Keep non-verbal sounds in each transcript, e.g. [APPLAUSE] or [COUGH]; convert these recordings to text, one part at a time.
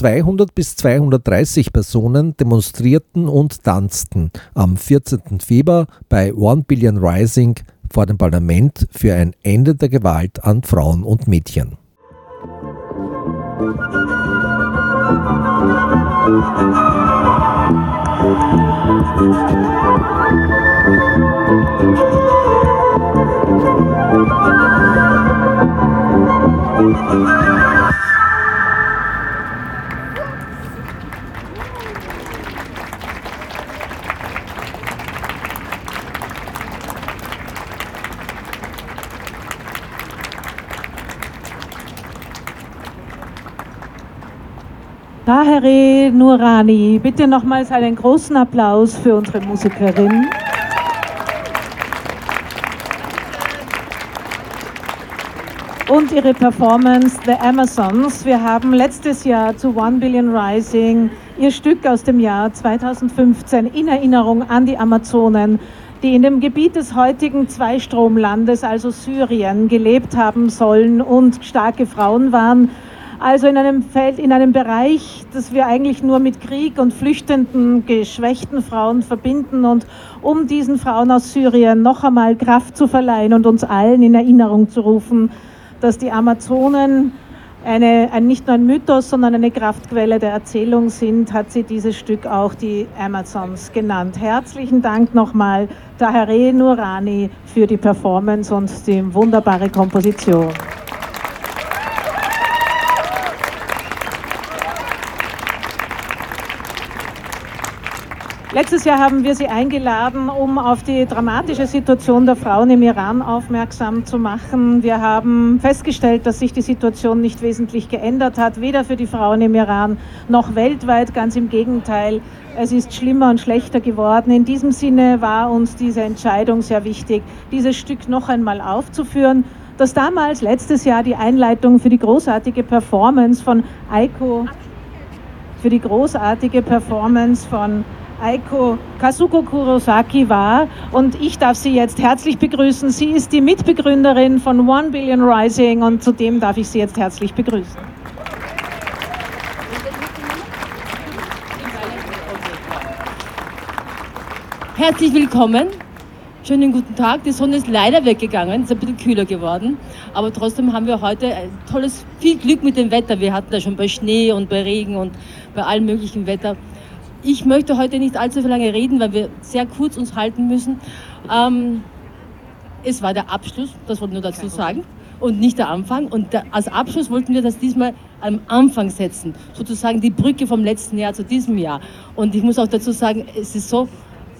200 bis 230 Personen demonstrierten und tanzten am 14. Februar bei One Billion Rising vor dem Parlament für ein Ende der Gewalt an Frauen und Mädchen. Tahere Nurani, bitte nochmals einen großen Applaus für unsere Musikerin. Und ihre Performance The Amazons. Wir haben letztes Jahr zu One Billion Rising ihr Stück aus dem Jahr 2015 in Erinnerung an die Amazonen, die in dem Gebiet des heutigen Zweistromlandes, also Syrien, gelebt haben sollen und starke Frauen waren also in einem Feld, in einem Bereich, das wir eigentlich nur mit Krieg und flüchtenden, geschwächten Frauen verbinden und um diesen Frauen aus Syrien noch einmal Kraft zu verleihen und uns allen in Erinnerung zu rufen, dass die Amazonen eine, ein, nicht nur ein Mythos, sondern eine Kraftquelle der Erzählung sind, hat sie dieses Stück auch die Amazons genannt. Herzlichen Dank nochmal Tahere Nurani für die Performance und die wunderbare Komposition. Letztes Jahr haben wir Sie eingeladen, um auf die dramatische Situation der Frauen im Iran aufmerksam zu machen. Wir haben festgestellt, dass sich die Situation nicht wesentlich geändert hat, weder für die Frauen im Iran noch weltweit. Ganz im Gegenteil, es ist schlimmer und schlechter geworden. In diesem Sinne war uns diese Entscheidung sehr wichtig, dieses Stück noch einmal aufzuführen das damals letztes Jahr die Einleitung für die großartige Performance von Aiko, für die großartige Performance von Aiko Kazuko Kurosaki war. Und ich darf Sie jetzt herzlich begrüßen. Sie ist die Mitbegründerin von One Billion Rising und zudem darf ich Sie jetzt herzlich begrüßen. Herzlich willkommen. Schönen guten Tag. Die Sonne ist leider weggegangen, ist ein bisschen kühler geworden. Aber trotzdem haben wir heute ein tolles, viel Glück mit dem Wetter. Wir hatten da schon bei Schnee und bei Regen und bei allem möglichen Wetter. Ich möchte heute nicht allzu lange reden, weil wir sehr kurz uns halten müssen. Ähm, es war der Abschluss, das wollte ich nur dazu sagen, und nicht der Anfang. Und der, als Abschluss wollten wir das diesmal am Anfang setzen, sozusagen die Brücke vom letzten Jahr zu diesem Jahr. Und ich muss auch dazu sagen, es ist so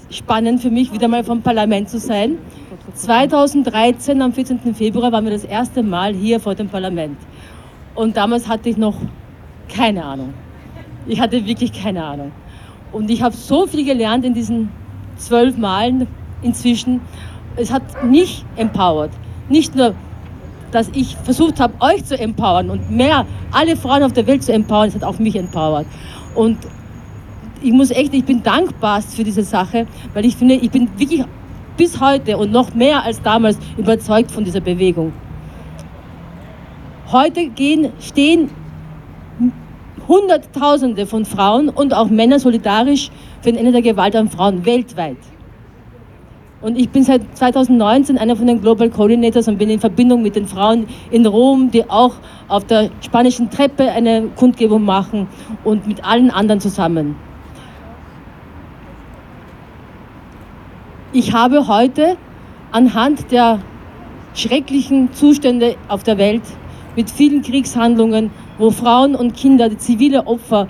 spannend für mich, wieder mal vom Parlament zu sein. 2013, am 14. Februar, waren wir das erste Mal hier vor dem Parlament. Und damals hatte ich noch keine Ahnung. Ich hatte wirklich keine Ahnung. Und ich habe so viel gelernt in diesen zwölf Malen inzwischen. Es hat mich empowered. Nicht nur, dass ich versucht habe, euch zu empowern und mehr alle Frauen auf der Welt zu empowern, es hat auch mich empowered. Und ich muss echt, ich bin dankbar für diese Sache, weil ich finde, ich bin wirklich bis heute und noch mehr als damals überzeugt von dieser Bewegung. Heute gehen, stehen Hunderttausende von Frauen und auch Männer solidarisch für ein Ende der Gewalt an Frauen weltweit. Und ich bin seit 2019 einer von den Global Coordinators und bin in Verbindung mit den Frauen in Rom, die auch auf der spanischen Treppe eine Kundgebung machen und mit allen anderen zusammen. Ich habe heute anhand der schrecklichen Zustände auf der Welt mit vielen Kriegshandlungen wo Frauen und Kinder, die zivile Opfer,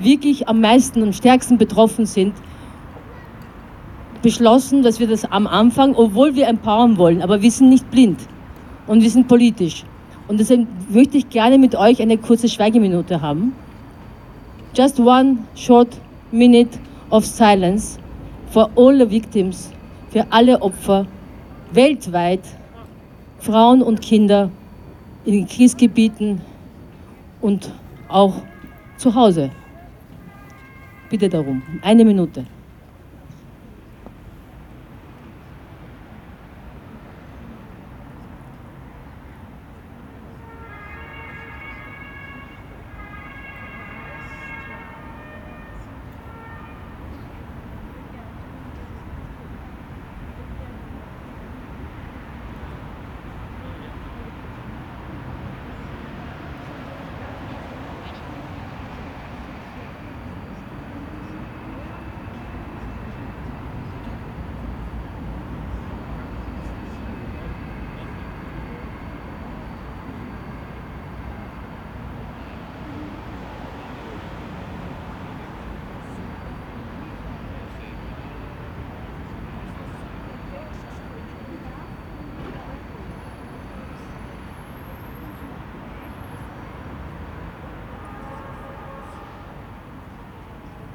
wirklich am meisten und stärksten betroffen sind, beschlossen, dass wir das am Anfang, obwohl wir empowern wollen, aber wir sind nicht blind und wir sind politisch. Und deshalb möchte ich gerne mit euch eine kurze Schweigeminute haben. Just one short minute of silence for all the victims, für alle Opfer weltweit, Frauen und Kinder in den Kriegsgebieten, und auch zu Hause. Bitte darum. Eine Minute.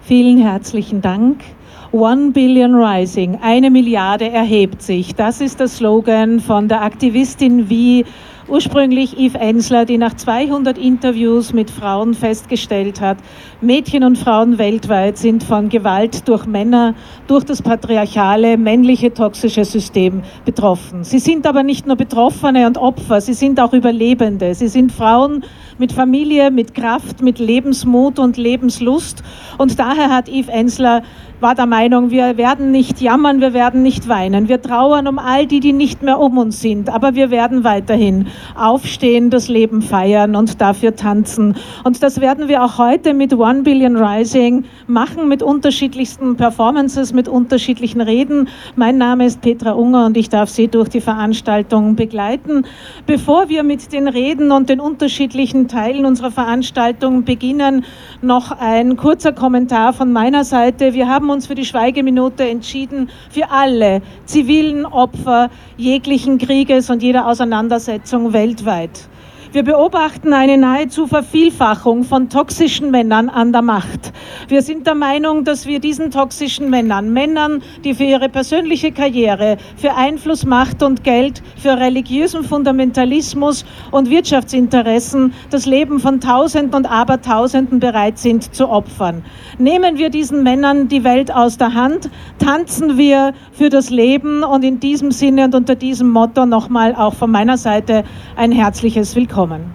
Vielen herzlichen Dank. One Billion Rising, eine Milliarde erhebt sich. Das ist der Slogan von der Aktivistin wie Ursprünglich Yves Ensler, die nach 200 Interviews mit Frauen festgestellt hat, Mädchen und Frauen weltweit sind von Gewalt durch Männer, durch das patriarchale, männliche, toxische System betroffen. Sie sind aber nicht nur Betroffene und Opfer, sie sind auch Überlebende. Sie sind Frauen mit Familie, mit Kraft, mit Lebensmut und Lebenslust. Und daher hat Yves Ensler war der Meinung, wir werden nicht jammern, wir werden nicht weinen. Wir trauern um all die, die nicht mehr um uns sind, aber wir werden weiterhin aufstehen, das Leben feiern und dafür tanzen. Und das werden wir auch heute mit One Billion Rising machen, mit unterschiedlichsten Performances, mit unterschiedlichen Reden. Mein Name ist Petra Unger und ich darf Sie durch die Veranstaltung begleiten. Bevor wir mit den Reden und den unterschiedlichen Teilen unserer Veranstaltung beginnen, noch ein kurzer Kommentar von meiner Seite. Wir haben uns für die Schweigeminute entschieden, für alle zivilen Opfer jeglichen Krieges und jeder Auseinandersetzung weltweit. Wir beobachten eine nahezu Vervielfachung von toxischen Männern an der Macht. Wir sind der Meinung, dass wir diesen toxischen Männern, Männern, die für ihre persönliche Karriere, für Einfluss, Macht und Geld, für religiösen Fundamentalismus und Wirtschaftsinteressen das Leben von Tausenden und Abertausenden bereit sind zu opfern. Nehmen wir diesen Männern die Welt aus der Hand, tanzen wir für das Leben und in diesem Sinne und unter diesem Motto nochmal auch von meiner Seite ein herzliches Willkommen kommen.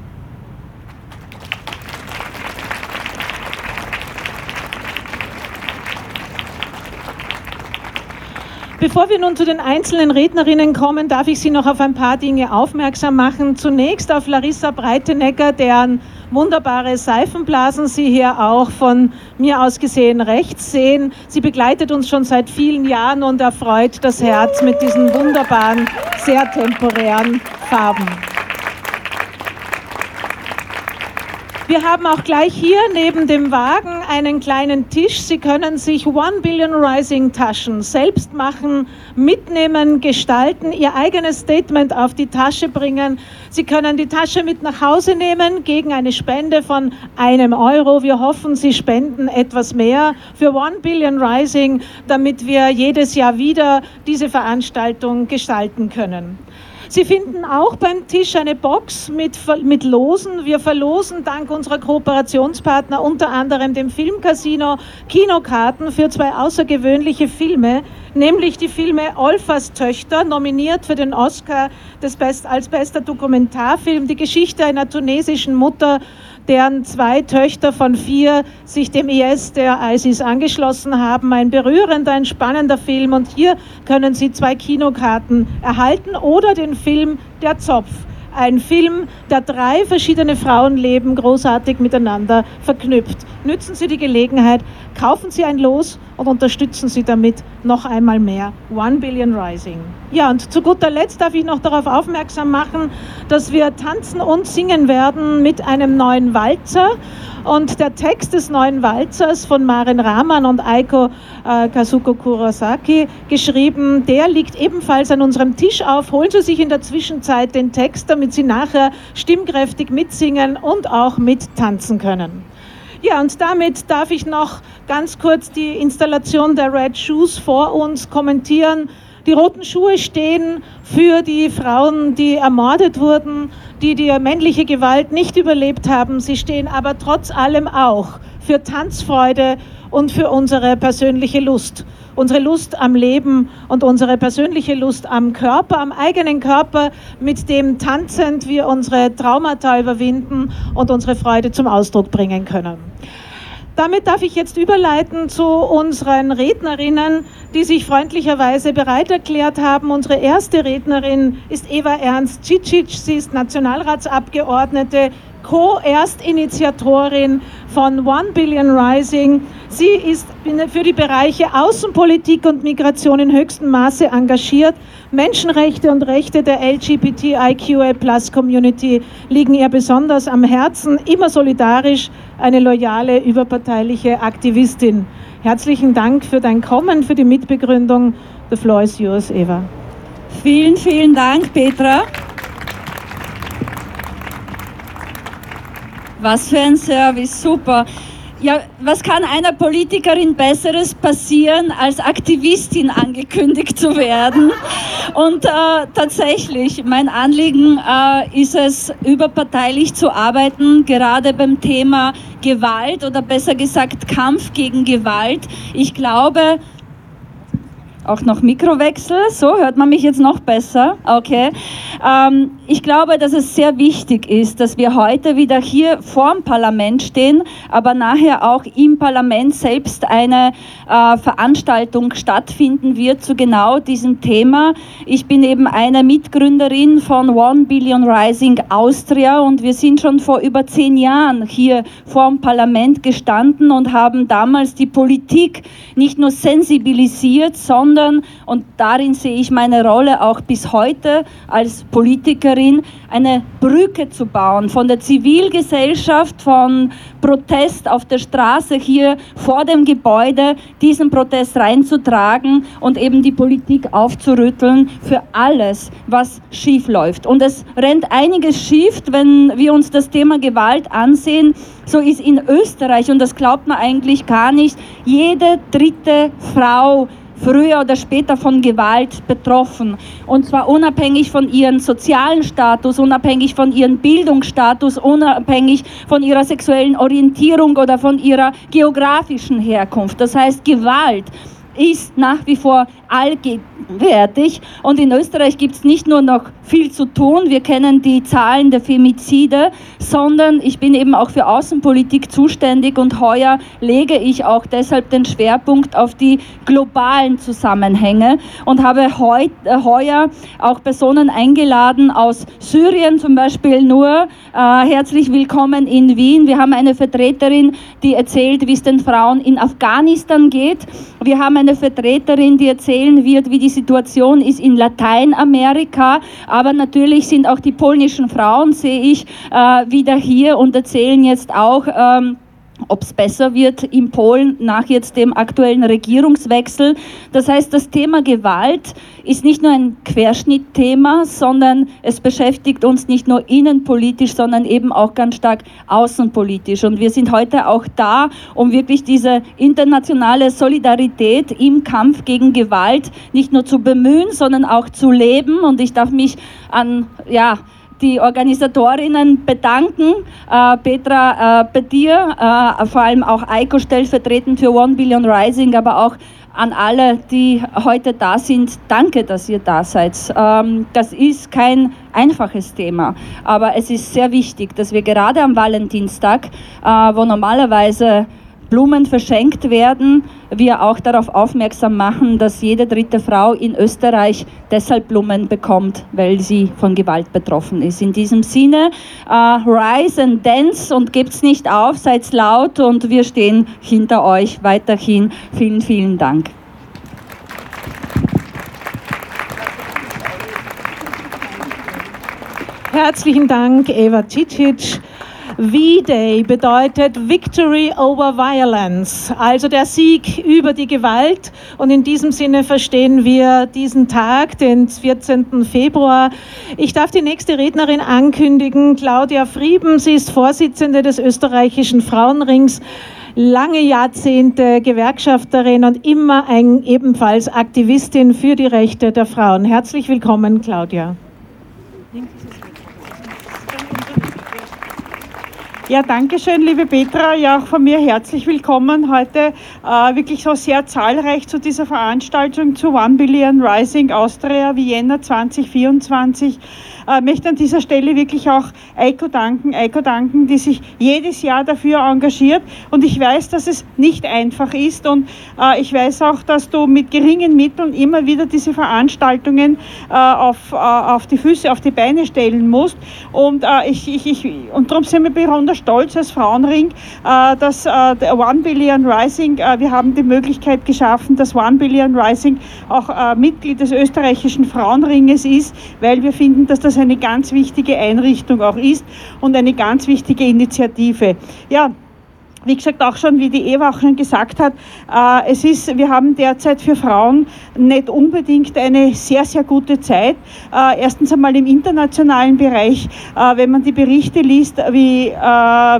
Bevor wir nun zu den einzelnen Rednerinnen kommen, darf ich Sie noch auf ein paar Dinge aufmerksam machen. Zunächst auf Larissa Breitenegger, deren wunderbare Seifenblasen Sie hier auch von mir aus gesehen rechts sehen. Sie begleitet uns schon seit vielen Jahren und erfreut das Herz mit diesen wunderbaren, sehr temporären Farben. Wir haben auch gleich hier neben dem Wagen einen kleinen Tisch. Sie können sich One Billion Rising Taschen selbst machen, mitnehmen, gestalten, Ihr eigenes Statement auf die Tasche bringen. Sie können die Tasche mit nach Hause nehmen gegen eine Spende von einem Euro. Wir hoffen, Sie spenden etwas mehr für One Billion Rising, damit wir jedes Jahr wieder diese Veranstaltung gestalten können. Sie finden auch beim Tisch eine Box mit, mit Losen. Wir verlosen dank unserer Kooperationspartner unter anderem dem Filmcasino Kinokarten für zwei außergewöhnliche Filme, nämlich die Filme Olfas Töchter, nominiert für den Oscar des Best, als bester Dokumentarfilm, die Geschichte einer tunesischen Mutter, deren zwei Töchter von vier sich dem IS der ISIS angeschlossen haben. Ein berührender, ein spannender Film. Und hier können Sie zwei Kinokarten erhalten oder den Film Der Zopf. Ein Film, der drei verschiedene Frauenleben großartig miteinander verknüpft. Nützen Sie die Gelegenheit, kaufen Sie ein Los und unterstützen Sie damit noch einmal mehr One Billion Rising. Ja, und zu guter Letzt darf ich noch darauf aufmerksam machen, dass wir tanzen und singen werden mit einem neuen Walzer. Und der Text des neuen Walzers von Maren Rahman und Aiko äh, Kazuko Kurosaki geschrieben, der liegt ebenfalls an unserem Tisch auf. Holen Sie sich in der Zwischenzeit den Text, damit Sie nachher stimmkräftig mitsingen und auch mittanzen können. Ja, und damit darf ich noch ganz kurz die Installation der Red Shoes vor uns kommentieren. Die roten Schuhe stehen für die Frauen, die ermordet wurden, die die männliche Gewalt nicht überlebt haben. Sie stehen aber trotz allem auch für Tanzfreude und für unsere persönliche Lust. Unsere Lust am Leben und unsere persönliche Lust am Körper, am eigenen Körper, mit dem tanzend wir unsere Traumata überwinden und unsere Freude zum Ausdruck bringen können. Damit darf ich jetzt überleiten zu unseren Rednerinnen, die sich freundlicherweise bereit erklärt haben. Unsere erste Rednerin ist Eva Ernst Cicic. Sie ist Nationalratsabgeordnete, Co-Erstinitiatorin von One Billion Rising. Sie ist für die Bereiche Außenpolitik und Migration in höchstem Maße engagiert. Menschenrechte und Rechte der LGBTIQA-Plus-Community liegen ihr besonders am Herzen. Immer solidarisch, eine loyale, überparteiliche Aktivistin. Herzlichen Dank für dein Kommen, für die Mitbegründung. The floor is yours, Eva. Vielen, vielen Dank, Petra. Was für ein Service, super. Ja, was kann einer Politikerin Besseres passieren, als Aktivistin angekündigt zu werden? Und äh, tatsächlich, mein Anliegen äh, ist es, überparteilich zu arbeiten, gerade beim Thema Gewalt oder besser gesagt Kampf gegen Gewalt. Ich glaube, auch noch Mikrowechsel. So hört man mich jetzt noch besser. Okay. Ähm, ich glaube, dass es sehr wichtig ist, dass wir heute wieder hier vor dem Parlament stehen, aber nachher auch im Parlament selbst eine äh, Veranstaltung stattfinden wird zu genau diesem Thema. Ich bin eben eine Mitgründerin von One Billion Rising Austria und wir sind schon vor über zehn Jahren hier vor dem Parlament gestanden und haben damals die Politik nicht nur sensibilisiert, sondern und darin sehe ich meine Rolle auch bis heute als Politikerin, eine Brücke zu bauen von der Zivilgesellschaft, von Protest auf der Straße hier vor dem Gebäude, diesen Protest reinzutragen und eben die Politik aufzurütteln für alles, was schief läuft. Und es rennt einiges schief, wenn wir uns das Thema Gewalt ansehen. So ist in Österreich, und das glaubt man eigentlich gar nicht, jede dritte Frau früher oder später von Gewalt betroffen. Und zwar unabhängig von ihrem sozialen Status, unabhängig von ihrem Bildungsstatus, unabhängig von ihrer sexuellen Orientierung oder von ihrer geografischen Herkunft. Das heißt, Gewalt ist nach wie vor allgegenwärtig. Und in Österreich gibt es nicht nur noch viel zu tun, wir kennen die Zahlen der Femizide, sondern ich bin eben auch für Außenpolitik zuständig und heuer lege ich auch deshalb den Schwerpunkt auf die globalen Zusammenhänge und habe äh, heuer auch Personen eingeladen aus Syrien zum Beispiel nur. Äh, herzlich willkommen in Wien. Wir haben eine Vertreterin, die erzählt, wie es den Frauen in Afghanistan geht. Wir haben eine Vertreterin, die erzählen wird, wie die Situation ist in Lateinamerika. Aber natürlich sind auch die polnischen Frauen, sehe ich, äh, wieder hier und erzählen jetzt auch, ähm, ob es besser wird in Polen nach jetzt dem aktuellen Regierungswechsel. Das heißt, das Thema Gewalt ist nicht nur ein Querschnittthema, sondern es beschäftigt uns nicht nur innenpolitisch, sondern eben auch ganz stark außenpolitisch. Und wir sind heute auch da, um wirklich diese internationale Solidarität im Kampf gegen Gewalt nicht nur zu bemühen, sondern auch zu leben. Und ich darf mich an, ja, die Organisatorinnen bedanken. Äh, Petra, äh, bei dir, äh, vor allem auch Eiko stellvertretend für One Billion Rising, aber auch an alle, die heute da sind, danke, dass ihr da seid. Ähm, das ist kein einfaches Thema, aber es ist sehr wichtig, dass wir gerade am Valentinstag, äh, wo normalerweise Blumen verschenkt werden, wir auch darauf aufmerksam machen, dass jede dritte Frau in Österreich deshalb Blumen bekommt, weil sie von Gewalt betroffen ist. In diesem Sinne, uh, rise and dance und gebt's nicht auf, seid laut und wir stehen hinter euch weiterhin. Vielen, vielen Dank. Herzlichen Dank, Eva Cicic. V-Day bedeutet Victory over Violence, also der Sieg über die Gewalt. Und in diesem Sinne verstehen wir diesen Tag, den 14. Februar. Ich darf die nächste Rednerin ankündigen, Claudia Frieben. Sie ist Vorsitzende des österreichischen Frauenrings lange Jahrzehnte Gewerkschafterin und immer ein, ebenfalls Aktivistin für die Rechte der Frauen. Herzlich willkommen, Claudia. Ja, danke schön, liebe Petra. Ja, auch von mir herzlich willkommen heute äh, wirklich so sehr zahlreich zu dieser Veranstaltung zu One Billion Rising Austria Vienna 2024 äh, möchte an dieser Stelle wirklich auch Eiko danken, Eiko danken, die sich jedes Jahr dafür engagiert. Und ich weiß, dass es nicht einfach ist und äh, ich weiß auch, dass du mit geringen Mitteln immer wieder diese Veranstaltungen äh, auf, äh, auf die Füße, auf die Beine stellen musst. Und, äh, ich, ich, ich, und darum sind wir besonders stolz als Frauenring, äh, dass One Billion Rising, wir haben die Möglichkeit geschaffen, dass One Billion Rising auch Mitglied des österreichischen Frauenringes ist, weil wir finden, dass das eine ganz wichtige Einrichtung auch ist und eine ganz wichtige Initiative. Ja, wie gesagt, auch schon, wie die Eva auch schon gesagt hat, äh, es ist, wir haben derzeit für Frauen nicht unbedingt eine sehr, sehr gute Zeit. Äh, erstens einmal im internationalen Bereich, äh, wenn man die Berichte liest, wie,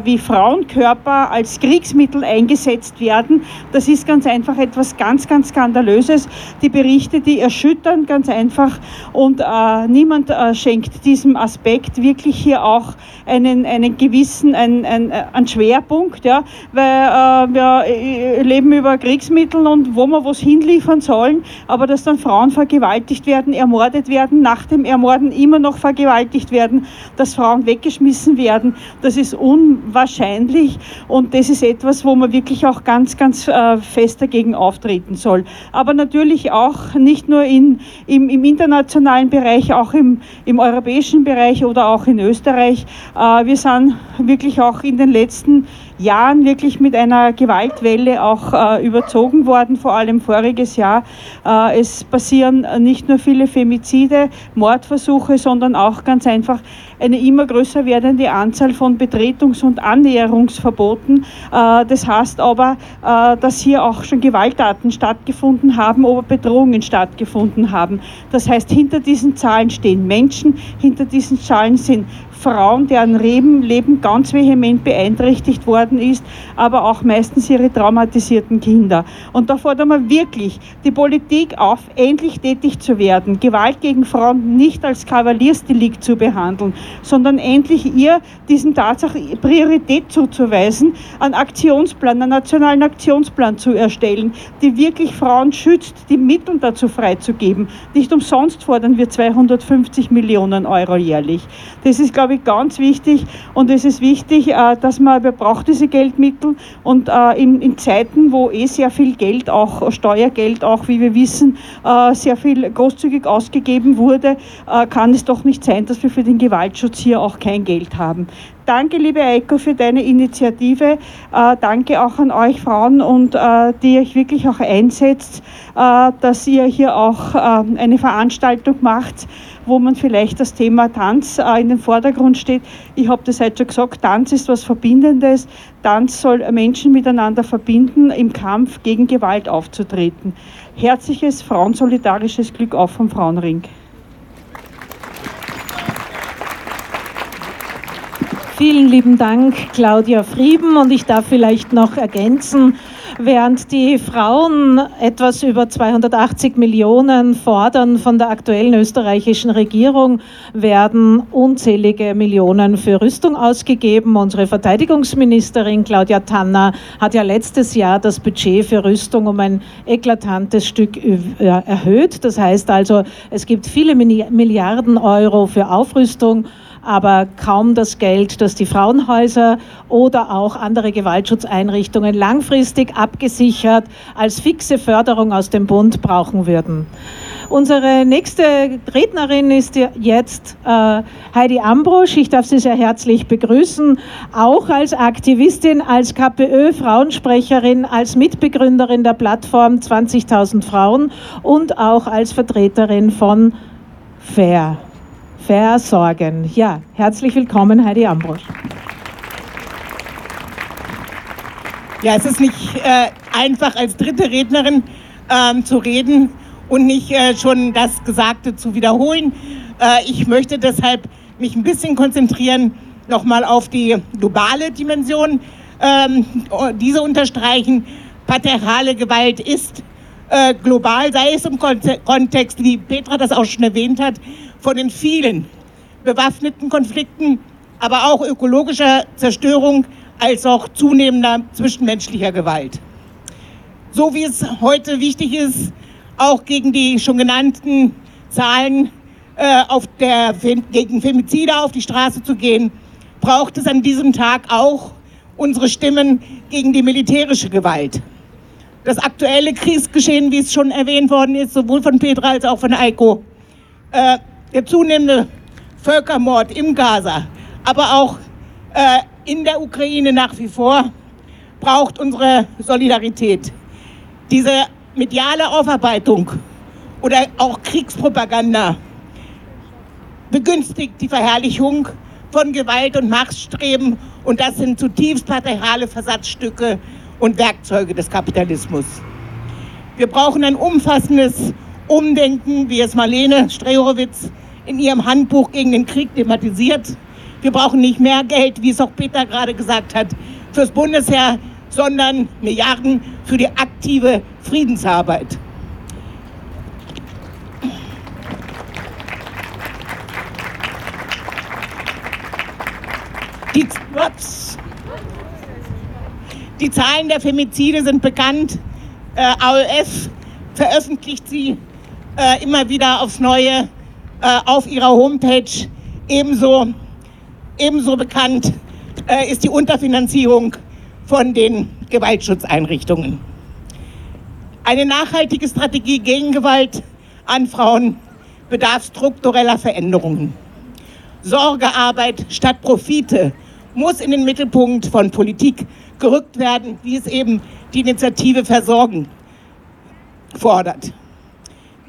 wie Frauenkörper als Kriegsmittel eingesetzt werden, das ist ganz einfach etwas ganz, ganz Skandalöses. Die Berichte, die erschüttern ganz einfach und niemand schenkt diesem Aspekt wirklich hier auch einen, einen gewissen, einen, einen, einen Schwerpunkt. Ja weil äh, wir äh, leben über Kriegsmittel und wo wir was hinliefern sollen, aber dass dann Frauen vergewaltigt werden, ermordet werden, nach dem Ermorden immer noch vergewaltigt werden, dass Frauen weggeschmissen werden, das ist unwahrscheinlich und das ist etwas, wo man wirklich auch ganz, ganz äh, fest dagegen auftreten soll. Aber natürlich auch nicht nur in, im, im internationalen Bereich, auch im, im europäischen Bereich oder auch in Österreich. Äh, wir sind wirklich auch in den letzten wirklich mit einer Gewaltwelle auch äh, überzogen worden, vor allem voriges Jahr. Äh, es passieren nicht nur viele Femizide, Mordversuche, sondern auch ganz einfach eine immer größer werdende Anzahl von Betretungs- und Annäherungsverboten. Äh, das heißt aber, äh, dass hier auch schon Gewalttaten stattgefunden haben oder Bedrohungen stattgefunden haben. Das heißt, hinter diesen Zahlen stehen Menschen, hinter diesen Zahlen sind Frauen, deren Leben, ganz vehement beeinträchtigt worden ist, aber auch meistens ihre traumatisierten Kinder. Und da fordern wir wirklich die Politik auf, endlich tätig zu werden, Gewalt gegen Frauen nicht als Kavaliersdelikt zu behandeln, sondern endlich ihr diesen Tatsache Priorität zuzuweisen, einen Aktionsplan, einen nationalen Aktionsplan zu erstellen, die wirklich Frauen schützt, die Mittel dazu freizugeben. Nicht umsonst fordern wir 250 Millionen Euro jährlich. Das ist, glaube ich, ich, ganz wichtig und es ist wichtig, äh, dass man, man braucht diese Geldmittel und äh, in, in Zeiten, wo eh sehr viel Geld, auch Steuergeld, auch wie wir wissen, äh, sehr viel großzügig ausgegeben wurde, kann es doch nicht sein, dass wir für den Gewaltschutz hier auch kein Geld haben. Danke, liebe Eiko, für deine Initiative. Äh, danke auch an euch Frauen und äh, die euch wirklich auch einsetzt, äh, dass ihr hier auch eine Veranstaltung macht, wo man vielleicht das Thema Tanz in den Vordergrund steht. Ich habe das heute schon gesagt, Tanz ist was Verbindendes. Tanz soll Menschen miteinander verbinden, im Kampf gegen Gewalt aufzutreten. Herzliches frauensolidarisches Glück auf vom Frauenring. Vielen lieben Dank, Claudia Frieben. Und ich darf vielleicht noch ergänzen, während die Frauen etwas über 280 Millionen fordern von der aktuellen österreichischen Regierung, werden unzählige Millionen für Rüstung ausgegeben. Unsere Verteidigungsministerin Claudia Tanner hat ja letztes Jahr das Budget für Rüstung um ein eklatantes Stück erhöht. Das heißt also, es gibt viele Milliarden Euro für Aufrüstung aber kaum das Geld, das die Frauenhäuser oder auch andere Gewaltschutzeinrichtungen langfristig abgesichert als fixe Förderung aus dem Bund brauchen würden. Unsere nächste Rednerin ist jetzt äh, Heidi Ambrosch. Ich darf Sie sehr herzlich begrüßen, auch als Aktivistin, als KPÖ-Frauensprecherin, als Mitbegründerin der Plattform 20.000 Frauen und auch als Vertreterin von FAIR versorgen. Ja, herzlich willkommen, Heidi Ambrosch. Ja, es ist nicht äh, einfach als dritte Rednerin ähm, zu reden und nicht äh, schon das Gesagte zu wiederholen. Äh, ich möchte deshalb mich ein bisschen konzentrieren nochmal auf die globale Dimension. Ähm, diese unterstreichen, patriarchale Gewalt ist äh, global, sei es im Kontext, wie Petra das auch schon erwähnt hat, von den vielen bewaffneten Konflikten, aber auch ökologischer Zerstörung als auch zunehmender zwischenmenschlicher Gewalt. So wie es heute wichtig ist, auch gegen die schon genannten Zahlen äh, auf der, gegen Femizide auf die Straße zu gehen, braucht es an diesem Tag auch unsere Stimmen gegen die militärische Gewalt. Das aktuelle Kriegsgeschehen, wie es schon erwähnt worden ist, sowohl von Petra als auch von Eiko, äh, der zunehmende Völkermord im Gaza, aber auch äh, in der Ukraine nach wie vor, braucht unsere Solidarität. Diese mediale Aufarbeitung oder auch Kriegspropaganda begünstigt die Verherrlichung von Gewalt und Machtstreben Und das sind zutiefst patriarchale Versatzstücke und Werkzeuge des Kapitalismus. Wir brauchen ein umfassendes Umdenken, wie es Marlene Strehorowitz in ihrem Handbuch gegen den Krieg thematisiert. Wir brauchen nicht mehr Geld, wie es auch Peter gerade gesagt hat, fürs Bundesheer, sondern Milliarden für die aktive Friedensarbeit. Die, die Zahlen der Femizide sind bekannt. Äh, AOF veröffentlicht sie äh, immer wieder aufs Neue äh, auf ihrer Homepage. Ebenso, ebenso bekannt äh, ist die Unterfinanzierung von den Gewaltschutzeinrichtungen. Eine nachhaltige Strategie gegen Gewalt an Frauen bedarf struktureller Veränderungen. Sorgearbeit statt Profite muss in den Mittelpunkt von Politik gerückt werden, wie es eben die Initiative Versorgen fordert.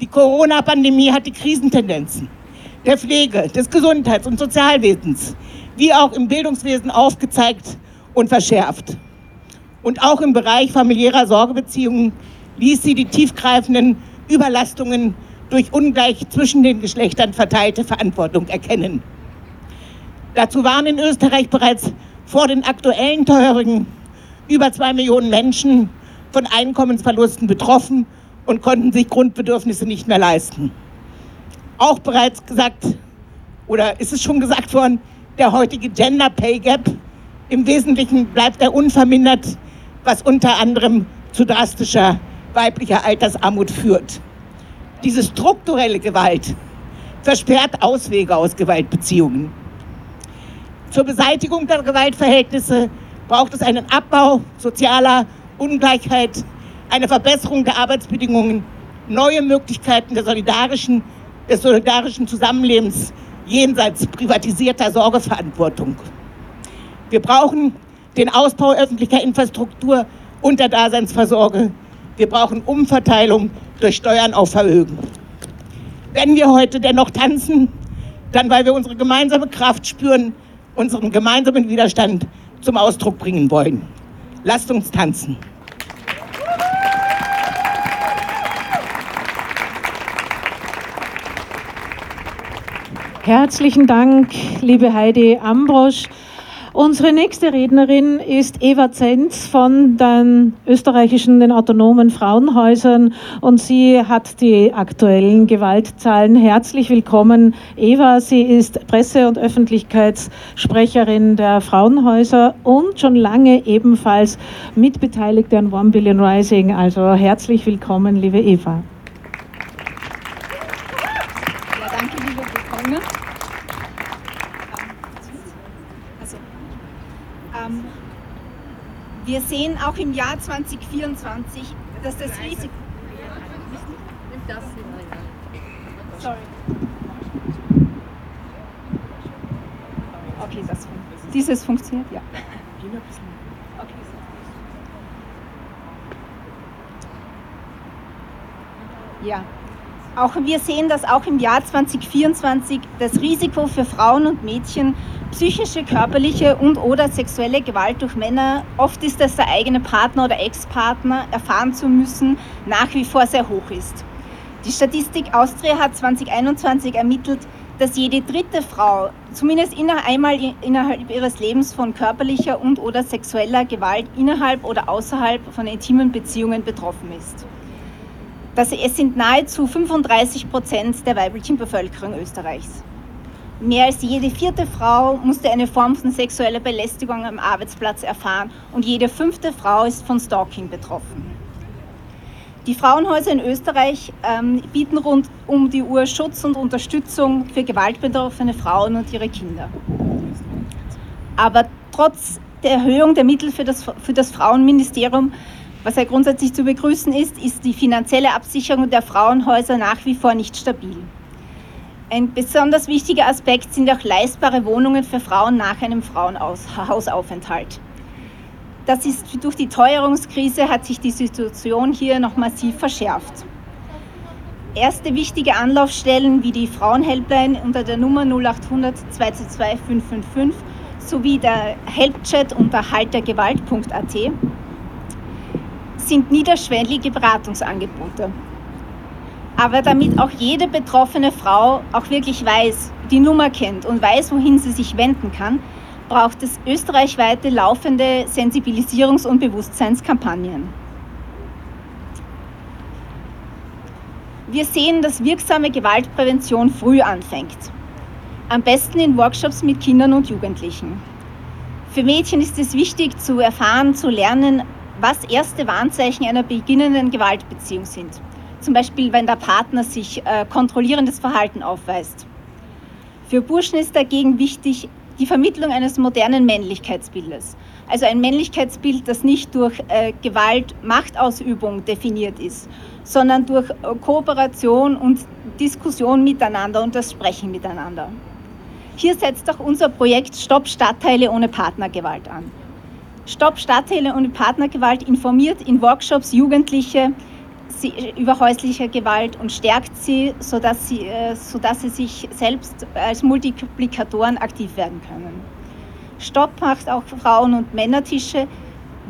Die Corona-Pandemie hat die Krisentendenzen der Pflege, des Gesundheits- und Sozialwesens, wie auch im Bildungswesen aufgezeigt und verschärft. Und auch im Bereich familiärer Sorgebeziehungen ließ sie die tiefgreifenden Überlastungen durch ungleich zwischen den Geschlechtern verteilte Verantwortung erkennen. Dazu waren in Österreich bereits vor den aktuellen Teuerungen über zwei Millionen Menschen von Einkommensverlusten betroffen und konnten sich Grundbedürfnisse nicht mehr leisten. Auch bereits gesagt, oder ist es schon gesagt worden, der heutige Gender Pay Gap im Wesentlichen bleibt er unvermindert, was unter anderem zu drastischer weiblicher Altersarmut führt. Diese strukturelle Gewalt versperrt Auswege aus Gewaltbeziehungen. Zur Beseitigung der Gewaltverhältnisse braucht es einen Abbau sozialer Ungleichheit, eine Verbesserung der Arbeitsbedingungen, neue Möglichkeiten der solidarischen, des solidarischen Zusammenlebens jenseits privatisierter Sorgeverantwortung. Wir brauchen den Ausbau öffentlicher Infrastruktur und der Daseinsversorge. Wir brauchen Umverteilung durch Steuern auf Vermögen. Wenn wir heute dennoch tanzen, dann weil wir unsere gemeinsame Kraft spüren, unseren gemeinsamen Widerstand zum Ausdruck bringen wollen. Lasst uns tanzen. Herzlichen Dank, liebe Heidi Ambrosch. Unsere nächste Rednerin ist Eva Zenz von den österreichischen, den autonomen Frauenhäusern und sie hat die aktuellen Gewaltzahlen. Herzlich willkommen, Eva. Sie ist Presse- und Öffentlichkeitssprecherin der Frauenhäuser und schon lange ebenfalls Mitbeteiligte an One Billion Rising. Also herzlich willkommen, liebe Eva. Wir sehen auch im Jahr 2024, dass das Risiko. Sorry. Okay, das dieses funktioniert, ja. Okay. Ja. Auch wir sehen, dass auch im Jahr 2024 das Risiko für Frauen und Mädchen psychische, körperliche und oder sexuelle Gewalt durch Männer, oft ist das der eigene Partner oder Ex-Partner, erfahren zu müssen, nach wie vor sehr hoch ist. Die Statistik Austria hat 2021 ermittelt, dass jede dritte Frau zumindest einmal innerhalb ihres Lebens von körperlicher und oder sexueller Gewalt innerhalb oder außerhalb von intimen Beziehungen betroffen ist dass es sind nahezu 35 Prozent der weiblichen Bevölkerung Österreichs. Mehr als jede vierte Frau musste eine Form von sexueller Belästigung am Arbeitsplatz erfahren und jede fünfte Frau ist von Stalking betroffen. Die Frauenhäuser in Österreich ähm, bieten rund um die Uhr Schutz und Unterstützung für gewaltbetroffene Frauen und ihre Kinder. Aber trotz der Erhöhung der Mittel für das, für das Frauenministerium was ja grundsätzlich zu begrüßen ist, ist die finanzielle Absicherung der Frauenhäuser nach wie vor nicht stabil. Ein besonders wichtiger Aspekt sind auch leistbare Wohnungen für Frauen nach einem Frauenhausaufenthalt. Das ist durch die Teuerungskrise hat sich die Situation hier noch massiv verschärft. Erste wichtige Anlaufstellen wie die Frauenhelpline unter der Nummer 0800 222 555 sowie der Helpchat unter haltergewalt.at sind niederschwellige Beratungsangebote. Aber damit auch jede betroffene Frau auch wirklich weiß, die Nummer kennt und weiß, wohin sie sich wenden kann, braucht es österreichweite laufende Sensibilisierungs- und Bewusstseinskampagnen. Wir sehen, dass wirksame Gewaltprävention früh anfängt. Am besten in Workshops mit Kindern und Jugendlichen. Für Mädchen ist es wichtig zu erfahren, zu lernen, was erste Warnzeichen einer beginnenden Gewaltbeziehung sind. Zum Beispiel, wenn der Partner sich äh, kontrollierendes Verhalten aufweist. Für Burschen ist dagegen wichtig die Vermittlung eines modernen Männlichkeitsbildes. Also ein Männlichkeitsbild, das nicht durch äh, Gewalt, Machtausübung definiert ist, sondern durch äh, Kooperation und Diskussion miteinander und das Sprechen miteinander. Hier setzt auch unser Projekt Stopp Stadtteile ohne Partnergewalt an. Stopp Stadtteile ohne Partnergewalt informiert in Workshops Jugendliche über häusliche Gewalt und stärkt sie, sodass sie, äh, sodass sie sich selbst als Multiplikatoren aktiv werden können. Stopp macht auch Frauen- und Männertische,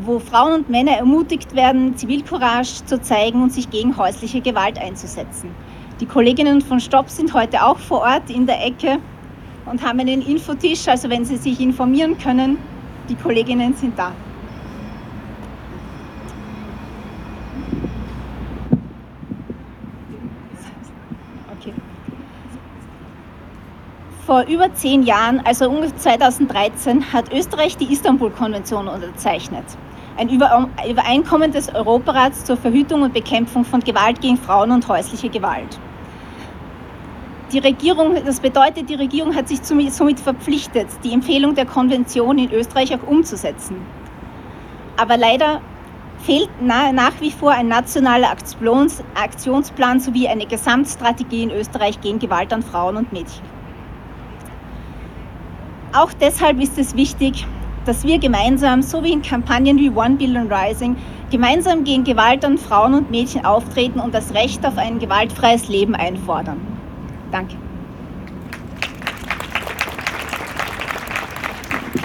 wo Frauen und Männer ermutigt werden, Zivilcourage zu zeigen und sich gegen häusliche Gewalt einzusetzen. Die Kolleginnen von Stopp sind heute auch vor Ort in der Ecke und haben einen Infotisch, also wenn Sie sich informieren können, die Kolleginnen sind da. Okay. Vor über zehn Jahren, also ungefähr 2013, hat Österreich die Istanbul-Konvention unterzeichnet. Ein Übereinkommen des Europarats zur Verhütung und Bekämpfung von Gewalt gegen Frauen und häusliche Gewalt. Die Regierung, das bedeutet, die Regierung hat sich somit verpflichtet, die Empfehlung der Konvention in Österreich auch umzusetzen. Aber leider fehlt nach wie vor ein nationaler Aktionsplan sowie eine Gesamtstrategie in Österreich gegen Gewalt an Frauen und Mädchen. Auch deshalb ist es wichtig, dass wir gemeinsam, so wie in Kampagnen wie One Billion Rising, gemeinsam gegen Gewalt an Frauen und Mädchen auftreten und das Recht auf ein gewaltfreies Leben einfordern. Danke.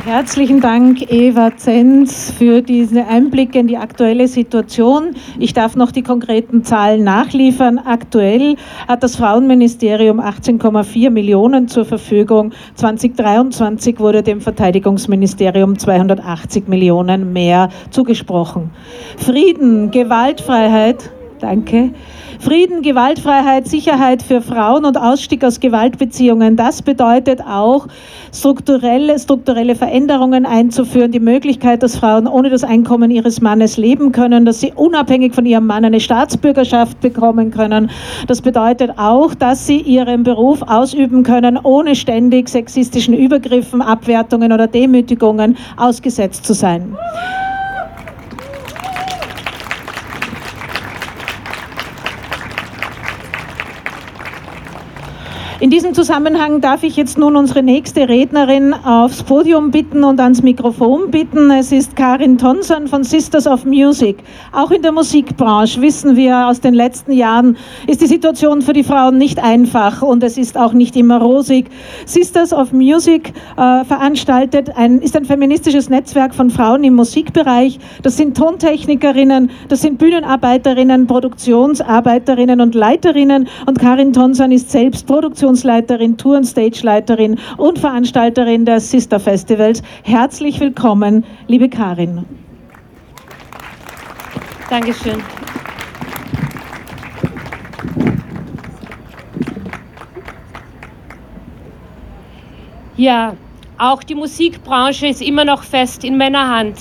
Herzlichen Dank, Eva Zenz, für diese Einblicke in die aktuelle Situation. Ich darf noch die konkreten Zahlen nachliefern. Aktuell hat das Frauenministerium 18,4 Millionen zur Verfügung. 2023 wurde dem Verteidigungsministerium 280 Millionen mehr zugesprochen. Frieden, Gewaltfreiheit, danke Frieden, Gewaltfreiheit, Sicherheit für Frauen und Ausstieg aus Gewaltbeziehungen. Das bedeutet auch, strukturelle, strukturelle Veränderungen einzuführen, die Möglichkeit, dass Frauen ohne das Einkommen ihres Mannes leben können, dass sie unabhängig von ihrem Mann eine Staatsbürgerschaft bekommen können. Das bedeutet auch, dass sie ihren Beruf ausüben können, ohne ständig sexistischen Übergriffen, Abwertungen oder Demütigungen ausgesetzt zu sein. In diesem Zusammenhang darf ich jetzt nun unsere nächste Rednerin aufs Podium bitten und ans Mikrofon bitten. Es ist Karin Tonson von Sisters of Music. Auch in der Musikbranche wissen wir aus den letzten Jahren, ist die Situation für die Frauen nicht einfach und es ist auch nicht immer rosig. Sisters of Music äh, veranstaltet ein, ist ein feministisches Netzwerk von Frauen im Musikbereich. Das sind Tontechnikerinnen, das sind Bühnenarbeiterinnen, Produktionsarbeiterinnen und Leiterinnen und Karin Tonson ist selbst Produktions Produktionsleiterin, Tour- und Stageleiterin und Veranstalterin des Sister Festivals. Herzlich willkommen, liebe Karin. Dankeschön. Ja, auch die Musikbranche ist immer noch fest in Männerhand.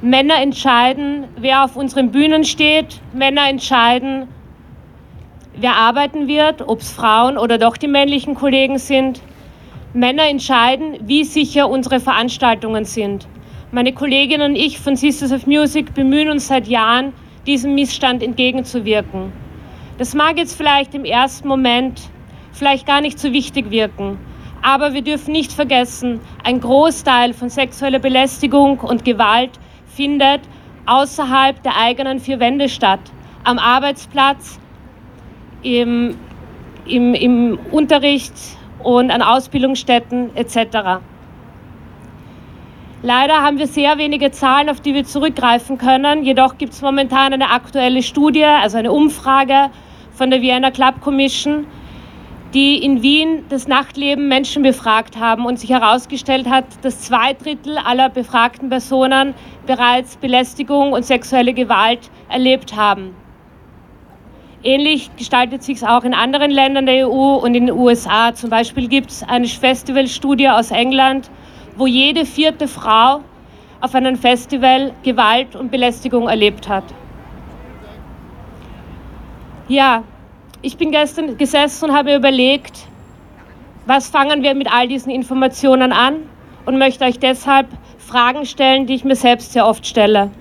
Männer entscheiden, wer auf unseren Bühnen steht. Männer entscheiden, wer arbeiten wird, ob es Frauen oder doch die männlichen Kollegen sind. Männer entscheiden, wie sicher unsere Veranstaltungen sind. Meine Kollegin und ich von Sisters of Music bemühen uns seit Jahren, diesem Missstand entgegenzuwirken. Das mag jetzt vielleicht im ersten Moment vielleicht gar nicht so wichtig wirken, aber wir dürfen nicht vergessen, ein Großteil von sexueller Belästigung und Gewalt findet außerhalb der eigenen vier Wände statt. Am Arbeitsplatz, im, im, im Unterricht und an Ausbildungsstätten etc. Leider haben wir sehr wenige Zahlen, auf die wir zurückgreifen können. Jedoch gibt es momentan eine aktuelle Studie, also eine Umfrage von der Vienna Club Commission, die in Wien das Nachtleben Menschen befragt haben und sich herausgestellt hat, dass zwei Drittel aller befragten Personen bereits Belästigung und sexuelle Gewalt erlebt haben. Ähnlich gestaltet sich es auch in anderen Ländern der EU und in den USA. Zum Beispiel gibt es eine Festivalstudie aus England, wo jede vierte Frau auf einem Festival Gewalt und Belästigung erlebt hat. Ja, ich bin gestern gesessen und habe überlegt, was fangen wir mit all diesen Informationen an und möchte euch deshalb Fragen stellen, die ich mir selbst sehr oft stelle.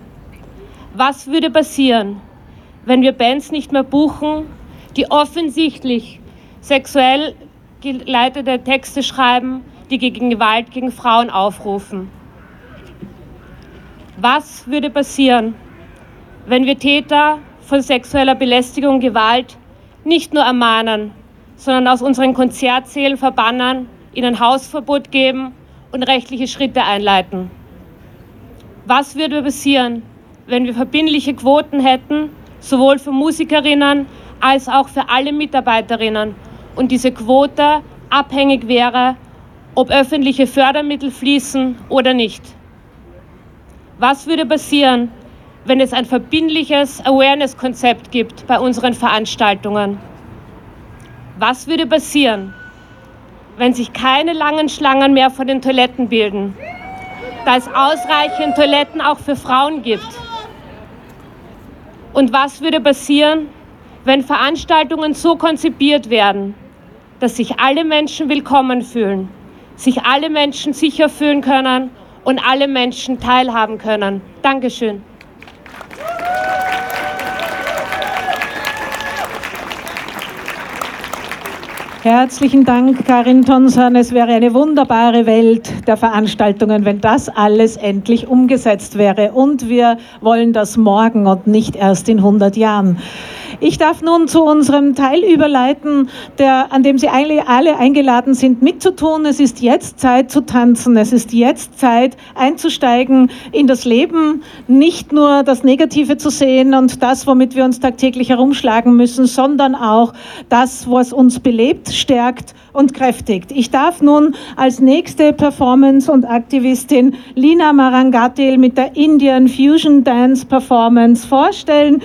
Was würde passieren, wenn wir Bands nicht mehr buchen, die offensichtlich sexuell geleitete Texte schreiben, die gegen Gewalt gegen Frauen aufrufen? Was würde passieren, wenn wir Täter von sexueller Belästigung und Gewalt nicht nur ermahnen, sondern aus unseren Konzertsälen verbannen, ihnen Hausverbot geben und rechtliche Schritte einleiten. Was würde passieren, wenn wir verbindliche Quoten hätten, sowohl für Musikerinnen als auch für alle Mitarbeiterinnen und diese Quote abhängig wäre, ob öffentliche Fördermittel fließen oder nicht? Was würde passieren, wenn es ein verbindliches Awareness-Konzept gibt bei unseren Veranstaltungen. Was würde passieren, wenn sich keine langen Schlangen mehr vor den Toiletten bilden, da es ausreichend Toiletten auch für Frauen gibt? Und was würde passieren, wenn Veranstaltungen so konzipiert werden, dass sich alle Menschen willkommen fühlen, sich alle Menschen sicher fühlen können und alle Menschen teilhaben können? Dankeschön. Herzlichen Dank, Karin Tonsan. Es wäre eine wunderbare Welt der Veranstaltungen, wenn das alles endlich umgesetzt wäre. Und wir wollen das morgen und nicht erst in 100 Jahren. Ich darf nun zu unserem Teil überleiten, der, an dem Sie alle eingeladen sind, mitzutun. Es ist jetzt Zeit zu tanzen. Es ist jetzt Zeit einzusteigen in das Leben, nicht nur das Negative zu sehen und das, womit wir uns tagtäglich herumschlagen müssen, sondern auch das, was uns belebt, stärkt und kräftigt. Ich darf nun als nächste Performance und Aktivistin Lina Marangatil mit der Indian Fusion Dance Performance vorstellen.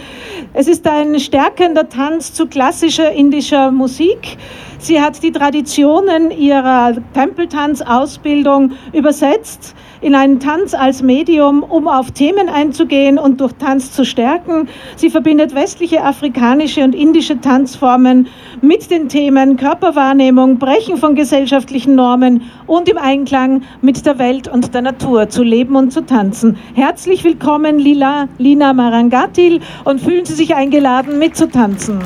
Es ist ein stärkender Tanz zu klassischer indischer Musik. Sie hat die Traditionen ihrer Tempeltanzausbildung übersetzt in einen Tanz als Medium, um auf Themen einzugehen und durch Tanz zu stärken. Sie verbindet westliche, afrikanische und indische Tanzformen mit den Themen Körperwahrnehmung, Brechen von gesellschaftlichen Normen und im Einklang mit der Welt und der Natur zu leben und zu tanzen. Herzlich willkommen, Lila, Lina Marangatil, und fühlen Sie sich eingeladen, mitzutanzen.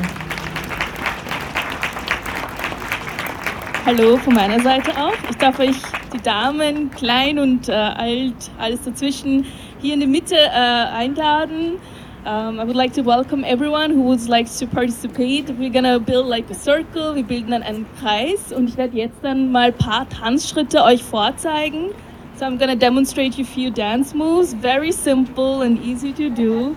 Hallo von meiner Seite auch. Ich darf euch die Damen, klein und äh, alt, alles dazwischen, hier in der Mitte äh, einladen. Um, I would like to welcome everyone who would like to participate. We're gonna build like a circle. Wir bilden dann einen Kreis und ich werde jetzt dann mal ein paar Tanzschritte euch vorzeigen. So I'm gonna demonstrate you few dance moves. Very simple and easy to do.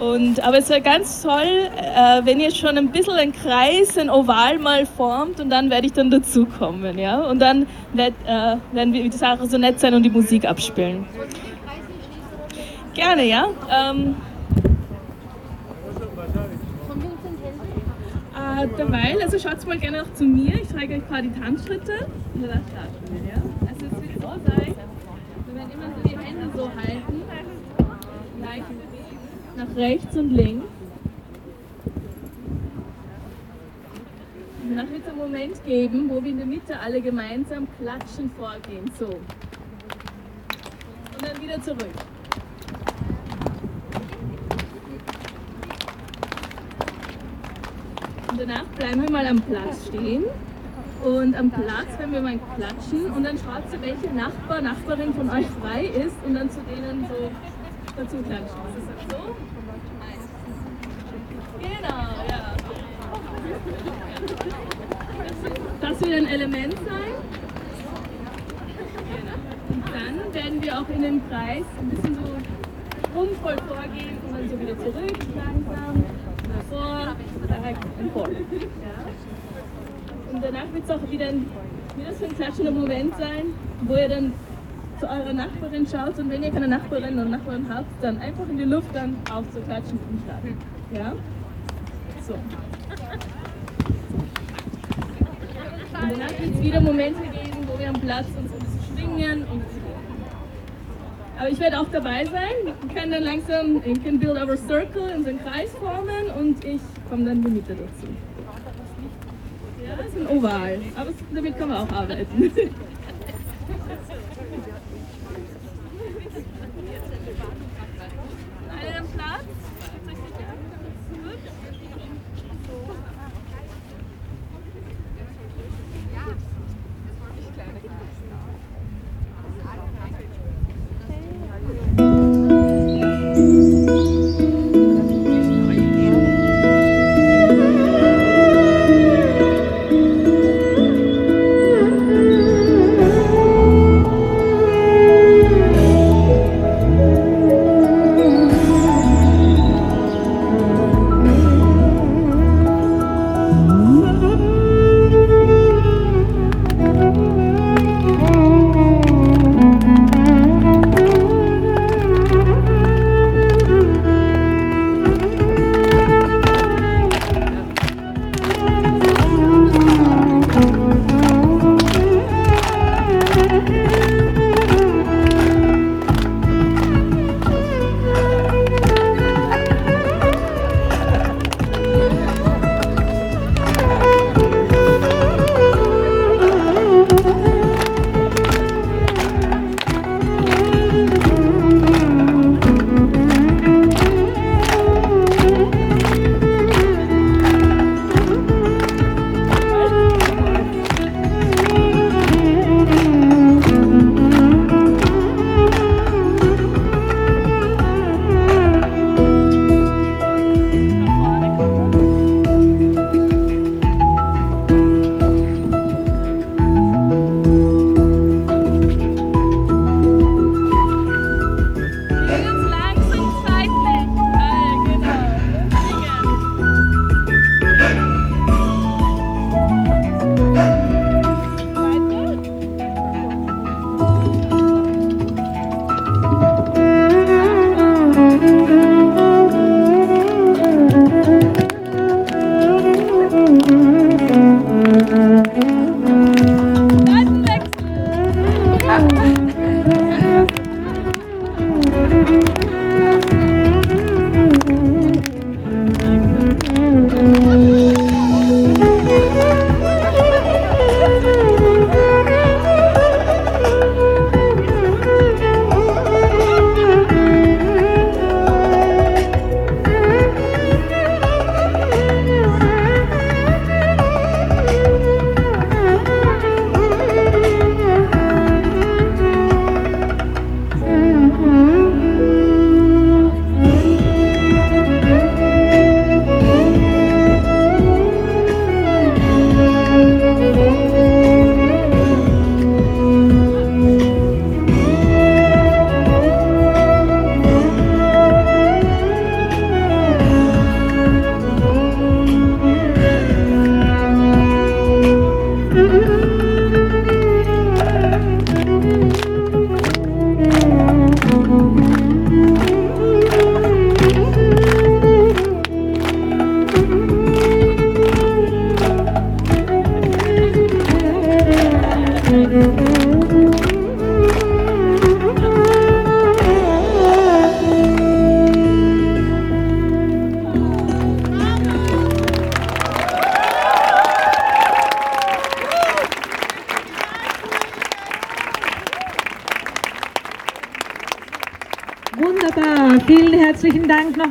Und, aber es wäre ganz toll, äh, wenn ihr schon ein bisschen einen Kreis, ein Oval mal formt und dann werde ich dann dazukommen. Ja? Und dann werd, äh, werden wir die Sache so nett sein und die Musik abspielen. Gerne, ja. Ähm, äh, derweil, also schaut mal gerne auch zu mir. Ich zeige euch ein paar die Tanzschritte. Also es wird so sein, wir werden immer so die Hände so halten. Nach rechts und links. Dann wird es einen Moment geben, wo wir in der Mitte alle gemeinsam klatschen vorgehen. So. Und dann wieder zurück. Und danach bleiben wir mal am Platz stehen. Und am Platz werden wir mal klatschen und dann schaut ihr, welche Nachbar, Nachbarin von euch frei ist und dann zu denen so dazu klatschen. Genau, ja. Das wird ein Element sein. Und dann werden wir auch in den Kreis ein bisschen so rumvoll vorgehen und dann so wieder zurück, langsam, vor, und vor. Ja. Und danach wird es auch wieder ein, wieder so ein klatschender Moment sein, wo ihr dann zu eurer Nachbarin schaut und wenn ihr keine Nachbarin oder Nachbarn habt, dann einfach in die Luft dann aufzuklatschen und starten. Ja? So. Und danach wird es wieder Momente geben, wo wir am Platz uns ein bisschen schwingen und aber ich werde auch dabei sein. Wir können dann langsam in can build our circle einen Kreis formen und ich komme dann in die Mitte dazu. Ja, das ist ein Oval, aber damit kann man auch arbeiten. [LAUGHS]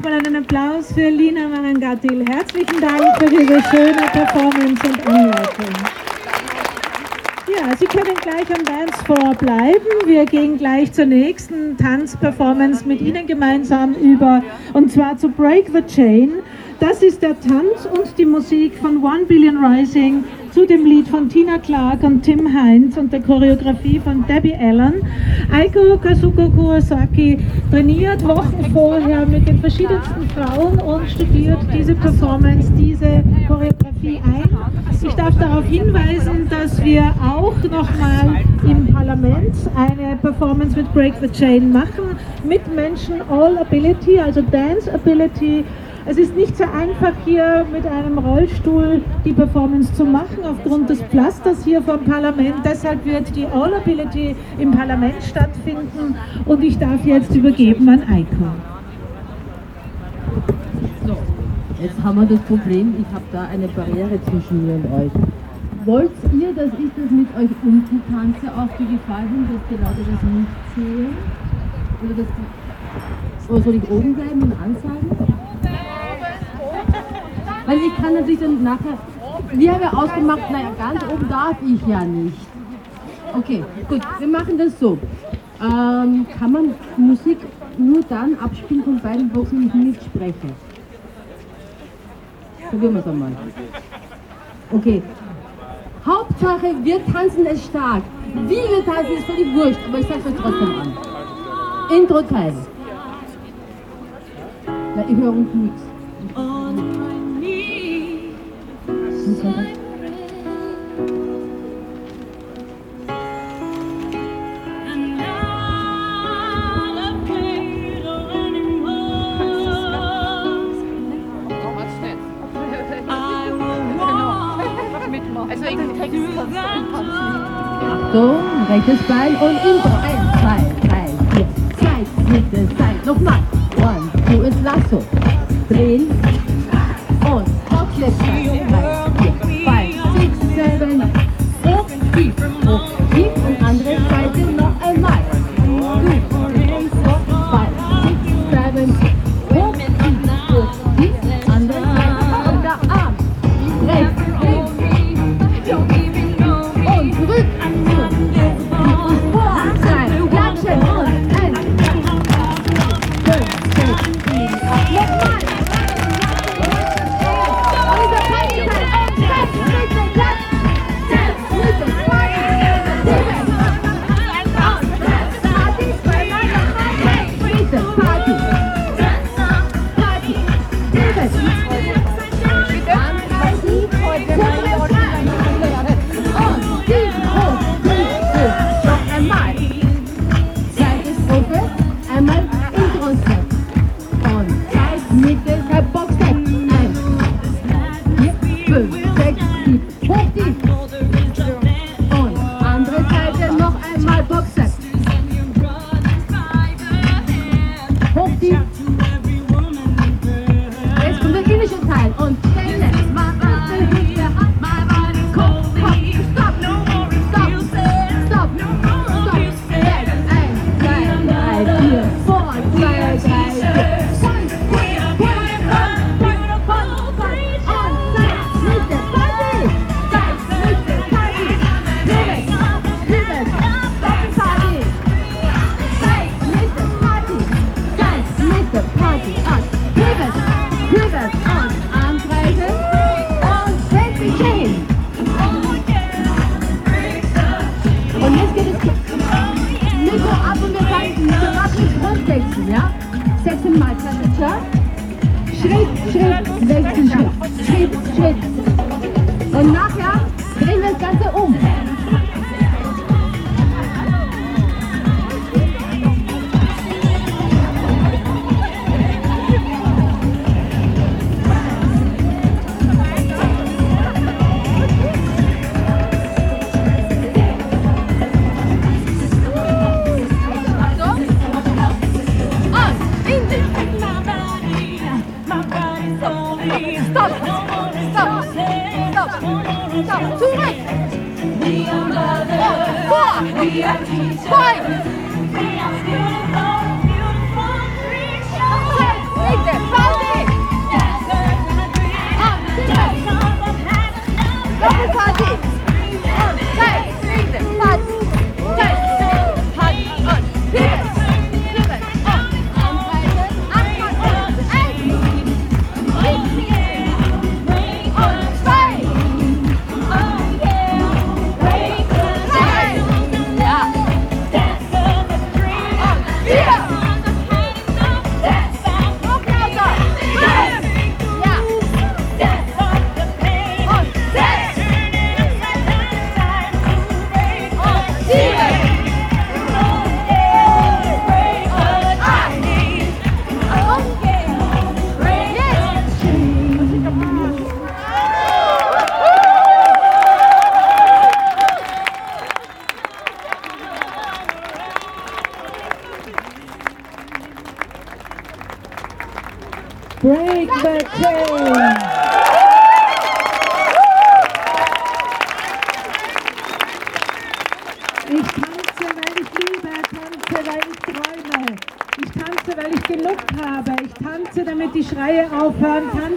Nochmal einen Applaus für Lina Marangatil. Herzlichen Dank für diese schöne Performance und Anleitung. Ja, Sie können gleich am Dancefloor bleiben. Wir gehen gleich zur nächsten Tanzperformance mit Ihnen gemeinsam über, und zwar zu Break the Chain. Das ist der Tanz und die Musik von One Billion Rising zu dem Lied von Tina Clark und Tim Heinz und der Choreografie von Debbie Allen. Aiko Kazuko Kurosaki trainiert Wochen vorher mit den verschiedensten Frauen und studiert diese Performance, diese Choreografie ein. Ich darf darauf hinweisen, dass wir auch nochmal im Parlament eine Performance mit Break the Chain machen, mit Menschen All Ability, also Dance Ability, es ist nicht so einfach hier mit einem Rollstuhl die Performance zu machen aufgrund des Pflasters hier vom Parlament. Deshalb wird die All Ability im Parlament stattfinden und ich darf jetzt übergeben an Eiko. So, jetzt haben wir das Problem, ich habe da eine Barriere zwischen mir und euch. Wollt ihr, dass ich das mit euch unten tanze, auf die Gefahr hin, dass die Leute das nicht sehen? Oder, die, oder soll ich oben bleiben und ansagen? Weil ich kann natürlich dann nachher, wir haben ja ausgemacht, naja, ganz oben darf ich ja nicht. Okay, gut, wir machen das so. Ähm, kann man Musik nur dann abspielen von beiden Boxen, wenn ich nicht spreche? Probieren wir es einmal. Okay. Hauptsache, wir tanzen es stark. Wie wir tanzen, ist völlig wurscht, aber ich sag's euch trotzdem an. Intro-Teil. Ja, ich höre unten nichts. Achtung, rechtes Bein und Intro. Eins, zwei, drei, vier. Zeit, Mitte, Zeit. Nochmal. One, two ist Lasso. Drehen. Und.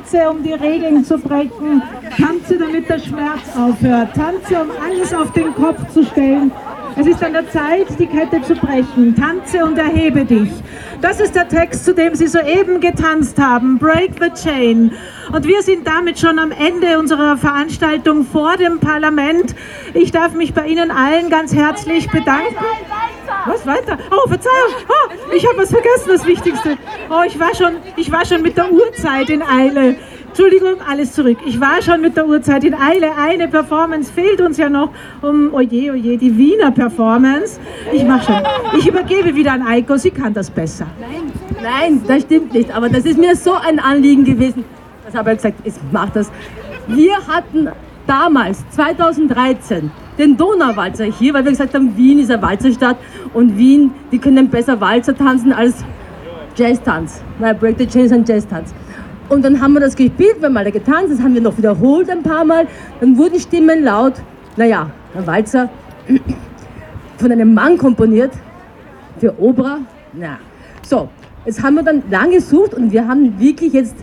Tanze, um die Regeln zu brechen. Tanze, damit der Schmerz aufhört. Tanze, um alles auf den Kopf zu stellen. Es ist an der Zeit, die Kette zu brechen. Tanze und erhebe dich. Das ist der Text, zu dem Sie soeben getanzt haben. Break the Chain. Und wir sind damit schon am Ende unserer Veranstaltung vor dem Parlament. Ich darf mich bei Ihnen allen ganz herzlich bedanken. Was weiter? Oh, Verzeihung. Oh, ich habe was vergessen, das Wichtigste. Oh, ich war schon, ich war schon mit der Uhrzeit in Eile. Entschuldigung, alles zurück. Ich war schon mit der Uhrzeit in Eile. Eine Performance fehlt uns ja noch um, oje, oje, die Wiener Performance. Ich mache schon. Ich übergebe wieder an Eiko, sie kann das besser. Nein, nein, das stimmt nicht. Aber das ist mir so ein Anliegen gewesen. Das habe ich gesagt, ich mache das. Wir hatten damals, 2013, den Donauwalzer hier, weil wir gesagt haben, Wien ist eine Walzerstadt und Wien, die können besser Walzer tanzen als Jazztanz. Weil Break the Chains ein Jazztanz. Und dann haben wir das gespielt, wir haben alle getanzt, das haben wir noch wiederholt ein paar Mal. Dann wurden Stimmen laut. Naja, ein Walzer [CLEARS THROAT] von einem Mann komponiert für Obra. Na. So, jetzt haben wir dann lange gesucht und wir haben wirklich jetzt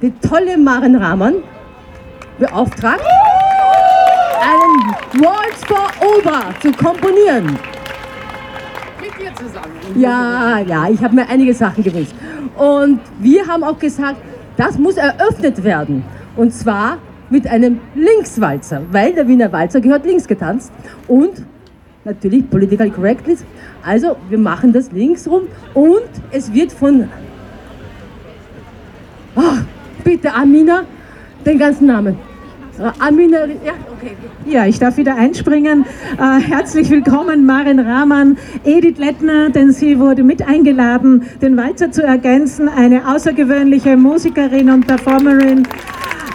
die tolle Maren Rahman beauftragt, einen Waltz for Obra zu komponieren. Mit dir zusammen. Ja, ja, ich habe mir einige Sachen gewünscht. Und wir haben auch gesagt, das muss eröffnet werden. Und zwar mit einem Linkswalzer, weil der Wiener Walzer gehört links getanzt. Und natürlich Political Correctness. Also wir machen das links rum und es wird von... Ah, bitte Amina, den ganzen Namen. Ja, ich darf wieder einspringen. Äh, herzlich willkommen, Maren Rahmann, Edith Lettner, denn sie wurde mit eingeladen, den Walzer zu ergänzen. Eine außergewöhnliche Musikerin und Performerin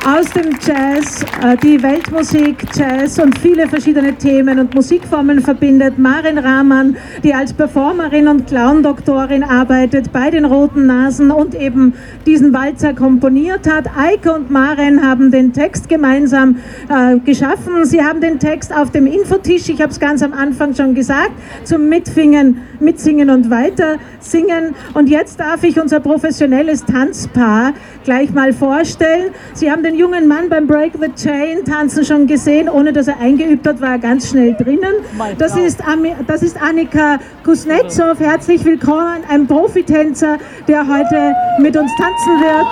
aus dem Jazz, äh, die Weltmusik, Jazz und viele verschiedene Themen und Musikformen verbindet. Maren Rahmann, die als Performerin und Clown-Doktorin arbeitet bei den Roten Nasen und eben diesen Walzer komponiert hat. Eike und Maren haben den Text gemeinsam äh, geschaffen. Sie haben den Text auf dem Infotisch, ich habe es ganz am Anfang schon gesagt, zum Mitfingen, Mitsingen und Weitersingen. Und jetzt darf ich unser professionelles Tanzpaar gleich mal vorstellen. Sie haben den jungen Mann beim Break the Chain tanzen schon gesehen, ohne dass er eingeübt hat, war er ganz schnell drinnen. Das ist, Ami, das ist Annika Kuznetsov. Herzlich willkommen, ein Profitänzer, der heute mit uns tanzen wird.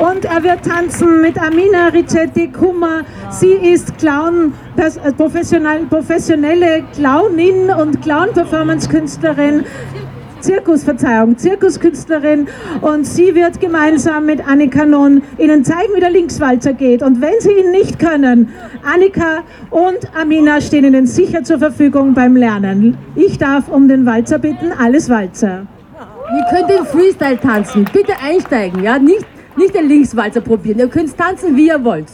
Und er wird tanzen mit Amina Ricetti Kummer. Sie ist Clown, äh, professionell, professionelle Clownin und Clown-Performance-Künstlerin. Zirkus, Verzeihung, Zirkuskünstlerin und sie wird gemeinsam mit Annika nun Ihnen zeigen, wie der Linkswalzer geht. Und wenn Sie ihn nicht können, Annika und Amina stehen Ihnen sicher zur Verfügung beim Lernen. Ich darf um den Walzer bitten, alles Walzer. Ihr könnt den Freestyle tanzen. Bitte einsteigen, ja? Nicht, nicht den Linkswalzer probieren. Ihr könnt tanzen, wie ihr wollt.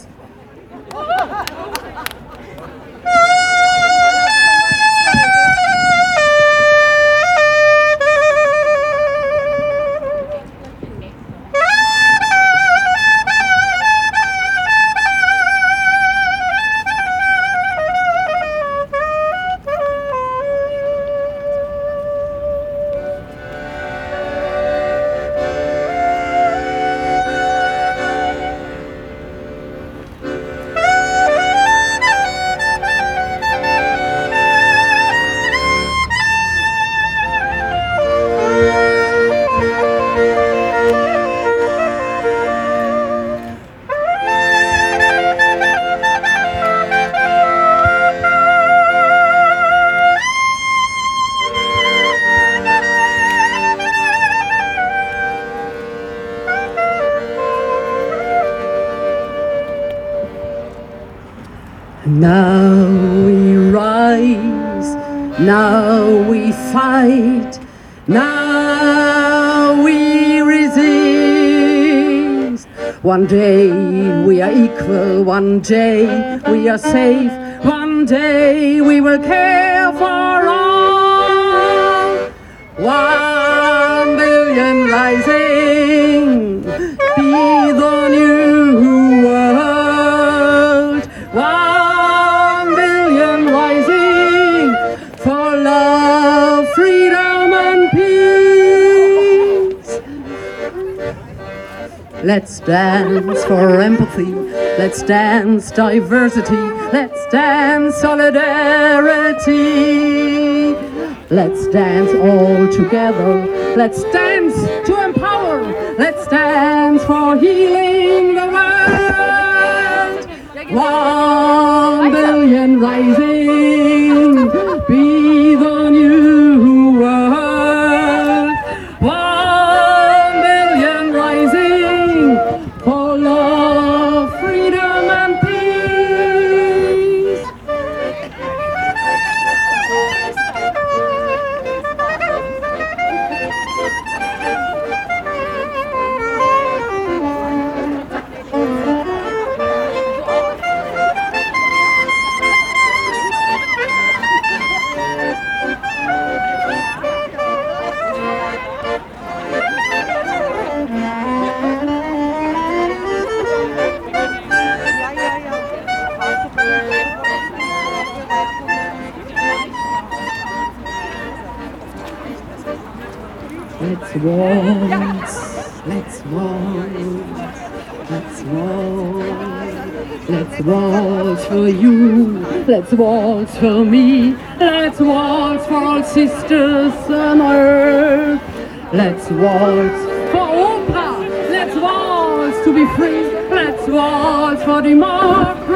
Day we are equal, one day we are safe, one day we will care for all. One billion rising, Let's dance for empathy. Let's dance diversity. Let's dance solidarity. Let's dance all together. Let's dance to empower. Let's dance for healing the world. One billion rising. For me, let's waltz for all sisters on earth, let's waltz for opera, let's waltz to be free, let's waltz for democracy.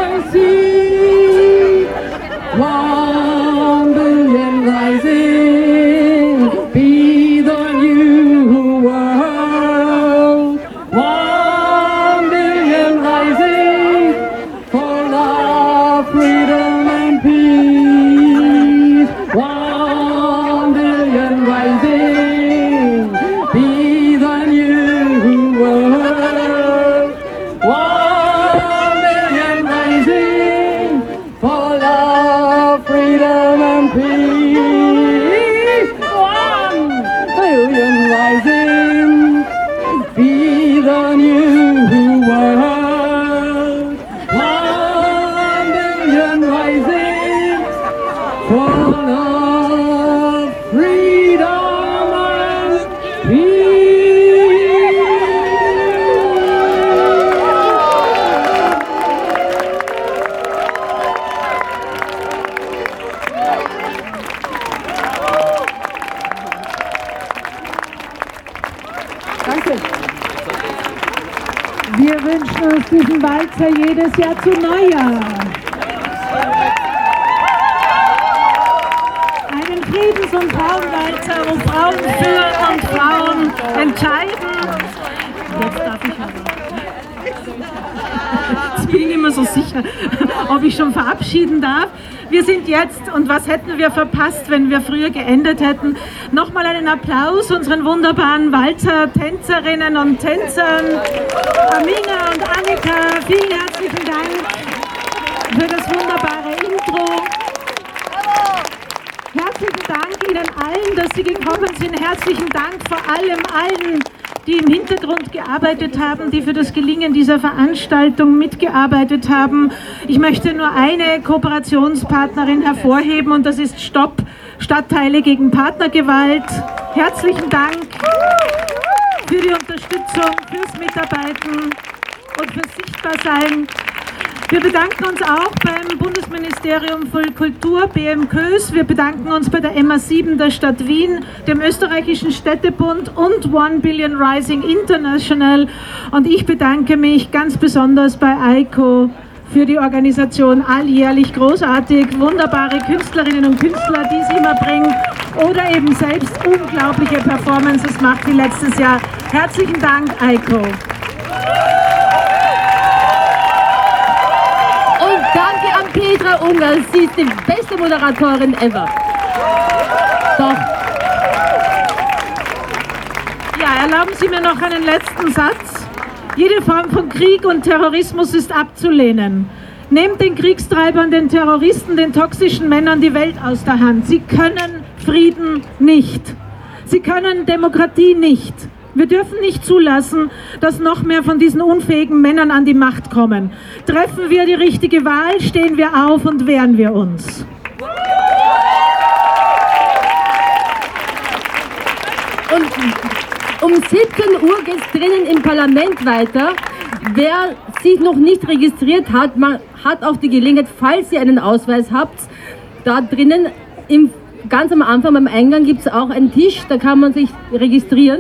Jedes Jahr zu Neujahr. Einen Friedens- und Frauenwalzer, wo Frauen führen und Frauen entscheiden. Jetzt darf ich aber. Jetzt bin ich mehr so sicher, ob ich schon verabschieden darf. Wir sind jetzt, und was hätten wir verpasst, wenn wir früher geendet hätten? Nochmal einen Applaus unseren wunderbaren Walzer-Tänzerinnen und Tänzern. Amina und Annika, vielen herzlichen Dank für das wunderbare Intro. Herzlichen Dank Ihnen allen, dass Sie gekommen sind. Herzlichen Dank vor allem allen, die im Hintergrund gearbeitet haben, die für das Gelingen dieser Veranstaltung mitgearbeitet haben. Ich möchte nur eine Kooperationspartnerin hervorheben und das ist Stopp Stadtteile gegen Partnergewalt. Herzlichen Dank für die Unterstützung, fürs Mitarbeiten und fürs Sichtbarsein. Wir bedanken uns auch beim Bundesministerium für Kultur, BMKÖS. Wir bedanken uns bei der MA7 der Stadt Wien, dem österreichischen Städtebund und One Billion Rising International. Und ich bedanke mich ganz besonders bei Eiko für die Organisation alljährlich großartig, wunderbare Künstlerinnen und Künstler, die sie immer bringt oder eben selbst unglaubliche Performances macht wie letztes Jahr. Herzlichen Dank, Eiko. Und danke an Petra Unger, sie ist die beste Moderatorin ever. Doch. Ja, erlauben Sie mir noch einen letzten Satz. Jede Form von Krieg und Terrorismus ist abzulehnen. Nehmt den Kriegstreibern, den Terroristen, den toxischen Männern die Welt aus der Hand. Sie können Frieden nicht. Sie können Demokratie nicht. Wir dürfen nicht zulassen, dass noch mehr von diesen unfähigen Männern an die Macht kommen. Treffen wir die richtige Wahl, stehen wir auf und wehren wir uns. Und um 17 Uhr geht es drinnen im Parlament weiter. Wer sich noch nicht registriert hat, man hat auch die Gelegenheit, falls ihr einen Ausweis habt, da drinnen im, ganz am Anfang beim Eingang gibt es auch einen Tisch, da kann man sich registrieren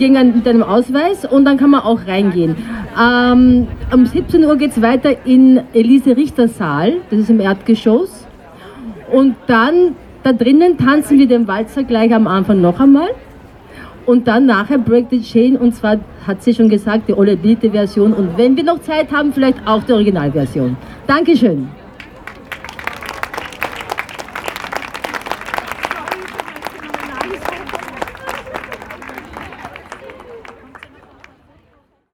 einen, mit einem Ausweis und dann kann man auch reingehen. Ähm, um 17 Uhr geht es weiter in Elise Richter Saal, das ist im Erdgeschoss. Und dann da drinnen tanzen wir den Walzer gleich am Anfang noch einmal. Und dann nachher Break the Chain und zwar hat sie schon gesagt, die Ole Version und wenn wir noch Zeit haben, vielleicht auch die Originalversion. Dankeschön.